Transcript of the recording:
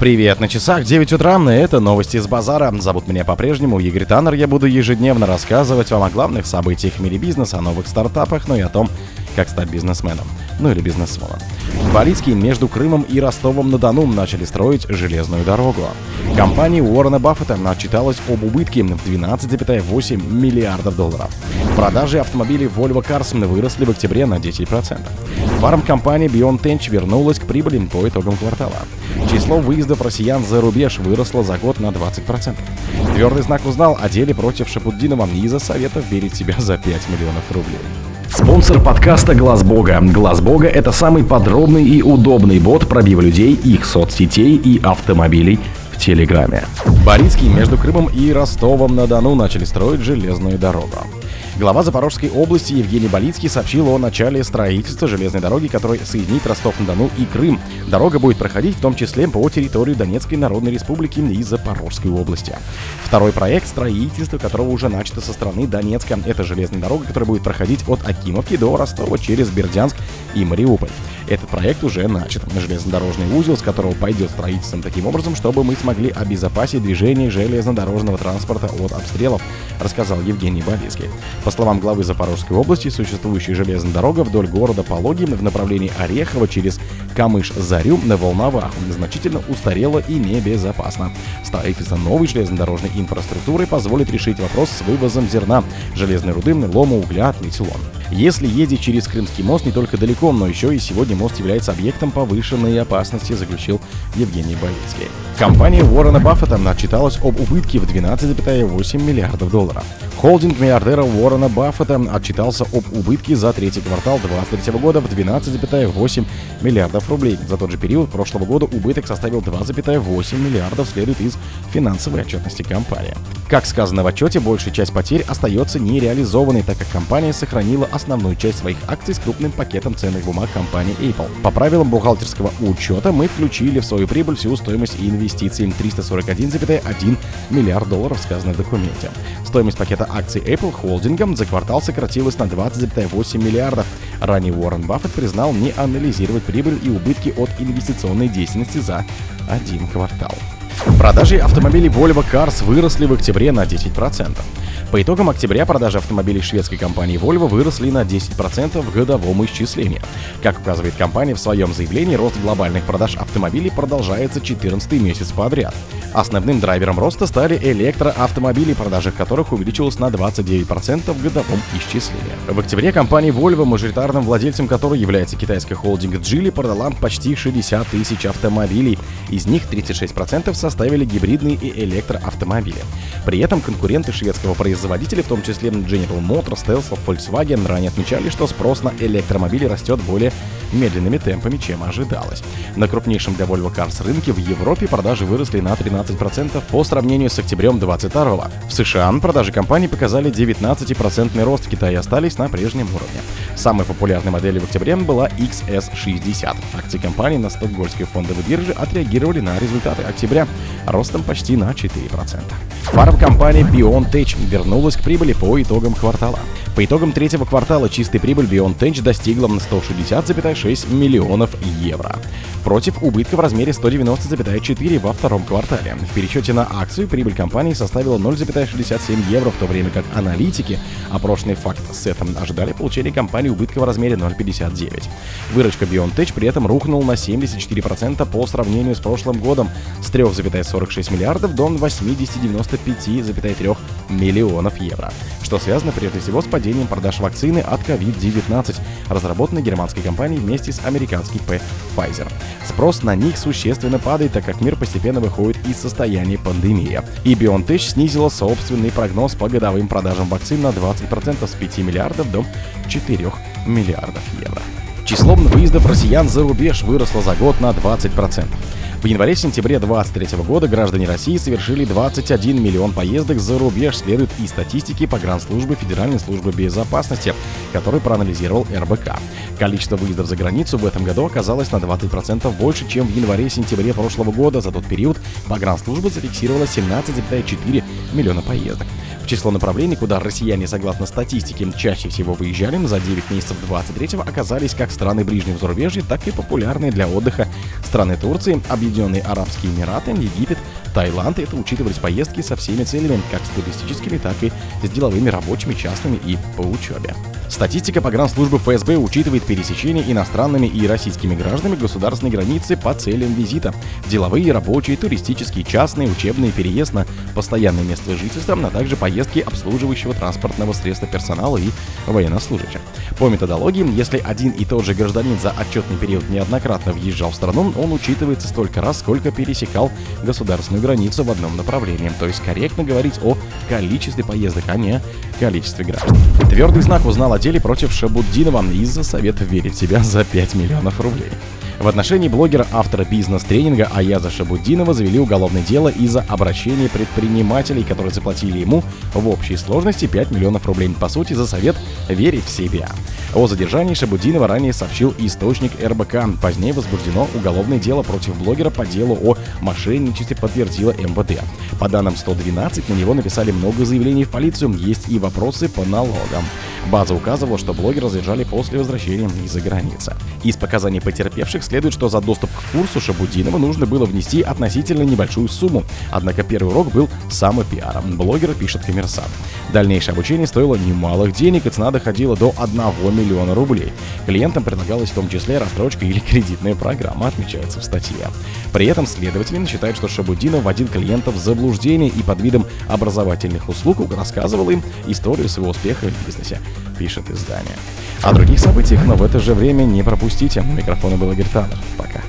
Привет, на часах 9 утра, и это новости с базара. Зовут меня по-прежнему Игорь Таннер, я буду ежедневно рассказывать вам о главных событиях в мире бизнеса, о новых стартапах, ну и о том, как стать бизнесменом, ну или бизнесвоном. Дворицкий между Крымом и Ростовом-на-Дону начали строить железную дорогу. Компания Уоррена Баффета отчиталась об убытке в 12,8 миллиардов долларов. Продажи автомобилей Volvo Cars выросли в октябре на 10%. Фармкомпания Beyond Tench вернулась к прибыли по итогам квартала. Число выездов россиян за рубеж выросло за год на 20%. Твердый знак узнал о деле против Шапуддинова из-за советов верить себя за 5 миллионов рублей. Спонсор подкаста «Глаз Бога». «Глаз Бога» — это самый подробный и удобный бот пробива людей, их соцсетей и автомобилей в Телеграме. Борицкий между Крымом и Ростовом-на-Дону начали строить железную дорогу. Глава Запорожской области Евгений Болицкий сообщил о начале строительства железной дороги, которая соединит Ростов-на-Дону и Крым. Дорога будет проходить в том числе по территории Донецкой Народной Республики и Запорожской области. Второй проект строительства, которого уже начато со стороны Донецка. Это железная дорога, которая будет проходить от Акимовки до Ростова через Бердянск и Мариуполь. Этот проект уже начат. Железнодорожный узел, с которого пойдет строительством таким образом, чтобы мы смогли обезопасить движение железнодорожного транспорта от обстрелов, рассказал Евгений Болицкий. По словам главы Запорожской области, существующая железная дорога вдоль города Пологи в направлении Орехова через Камыш-Зарю на Волноваху значительно устарела и небезопасна. Строительство новой железнодорожной инфраструктуры позволит решить вопрос с вывозом зерна, железной руды, лома, угля, тлетилон. Если едет через Крымский мост не только далеко, но еще и сегодня мост является объектом повышенной опасности, заключил Евгений Боицкий. Компания Уоррена Баффета отчиталась об убытке в 12,8 миллиардов долларов. Холдинг миллиардера Уоррена Баффета отчитался об убытке за третий квартал 2023 года в 12,8 миллиардов рублей. За тот же период прошлого года убыток составил 2,8 миллиардов, следует из финансовой отчетности компании. Как сказано в отчете, большая часть потерь остается нереализованной, так как компания сохранила основную часть своих акций с крупным пакетом ценных бумаг компании Apple. По правилам бухгалтерского учета мы включили в свою прибыль всю стоимость инвестиций 341,1 миллиард долларов, сказано в документе. Стоимость пакета акций Apple холдингом за квартал сократилась на 20,8 миллиардов. Ранее Уоррен Баффет признал не анализировать прибыль и убытки от инвестиционной деятельности за один квартал. Продажи автомобилей Volvo Cars выросли в октябре на 10%. По итогам октября продажи автомобилей шведской компании Volvo выросли на 10% в годовом исчислении. Как указывает компания в своем заявлении, рост глобальных продаж автомобилей продолжается 14 месяц подряд. Основным драйвером роста стали электроавтомобили, продажи которых увеличилась на 29% в годовом исчислении. В октябре компания Volvo, мажоритарным владельцем которой является китайский холдинг Geely, продала почти 60 тысяч автомобилей. Из них 36% составили гибридные и электроавтомобили. При этом конкуренты шведского производителя, в том числе General Motors, Tesla, Volkswagen, ранее отмечали, что спрос на электромобили растет более медленными темпами, чем ожидалось. На крупнейшем для Volvo Cars рынке в Европе продажи выросли на 13% по сравнению с октябрем 2022. В США продажи компании показали 19% рост, в Китае остались на прежнем уровне. Самой популярной моделью в октябре была XS60. Акции компании на Стокгольмской фондовой бирже отреагировали на результаты октября ростом почти на 4%. Фармкомпания Beyond Tech вернулась к прибыли по итогам квартала. По итогам третьего квартала чистая прибыль Beyond Tech достигла 160,6 миллионов евро против убытка в размере 190,4 во втором квартале. В пересчете на акцию прибыль компании составила 0,67 евро, в то время как аналитики, опрошенный факт с этим ожидали получения компании убытка в размере 0,59. Выручка BioNTech при этом рухнула на 74% по сравнению с прошлым годом с 3,46 миллиардов до 80,95,3 миллионов евро, что связано прежде всего с падением продаж вакцины от COVID-19, разработанной германской компанией вместе с американской P. Pfizer. Спрос на них существенно падает, так как мир постепенно выходит из состояния пандемии. И BioNTech снизила собственный прогноз по годовым продажам вакцин на 20% с 5 миллиардов до 4 миллиардов евро. Число выездов россиян за рубеж выросло за год на 20%. В январе-сентябре 2023 года граждане России совершили 21 миллион поездок за рубеж, следует из статистики погранслужбы Федеральной службы безопасности, который проанализировал РБК. Количество выездов за границу в этом году оказалось на 20% больше, чем в январе-сентябре прошлого года. За тот период погранслужба зафиксировала 17,4 миллиона поездок. В число направлений, куда россияне, согласно статистике, чаще всего выезжали за 9 месяцев 23-го, оказались как страны ближнего зарубежья, так и популярные для отдыха страны Турции, объединенные Объединенные Арабские Эмираты, Египет, Таиланд. Это учитывались поездки со всеми целями, как с туристическими, так и с деловыми, рабочими, частными и по учебе. Статистика погранслужбы ФСБ учитывает пересечение иностранными и российскими гражданами государственной границы по целям визита. Деловые, рабочие, туристические, частные, учебные, переезд на постоянное место жительства, а также поездки обслуживающего транспортного средства персонала и военнослужащих. По методологии, если один и тот же гражданин за отчетный период неоднократно въезжал в страну, он учитывается столько раз, сколько пересекал государственную границу в одном направлении. То есть корректно говорить о количестве поездок, а не количестве граждан. Твердый знак узнал о деле против Шабуддинова из-за совета верить в себя за 5 миллионов рублей. В отношении блогера автора бизнес-тренинга Аяза Шабуддинова завели уголовное дело из-за обращения предпринимателей, которые заплатили ему в общей сложности 5 миллионов рублей. По сути, за совет верить в себя. О задержании Шабудинова ранее сообщил источник РБК. Позднее возбуждено уголовное дело против блогера по делу о мошенничестве, подтвердила МВД. По данным 112, на него написали много заявлений в полицию, есть и вопросы по налогам. База указывала, что блогера задержали после возвращения из-за границы. Из показаний потерпевших следует, что за доступ к курсу Шабудинова нужно было внести относительно небольшую сумму. Однако первый урок был самопиаром. Блогер пишет коммерсант. Дальнейшее обучение стоило немалых денег, и цена доходила до 1 миллиона рублей. Клиентам предлагалась в том числе рассрочка или кредитная программа, отмечается в статье. При этом следователи считают, что Шабудинов вводил клиентов в заблуждение и под видом образовательных услуг рассказывал им историю своего успеха в бизнесе пишет издание. О других событиях, но в это же время не пропустите. У микрофона был Игорь Таннер. Пока.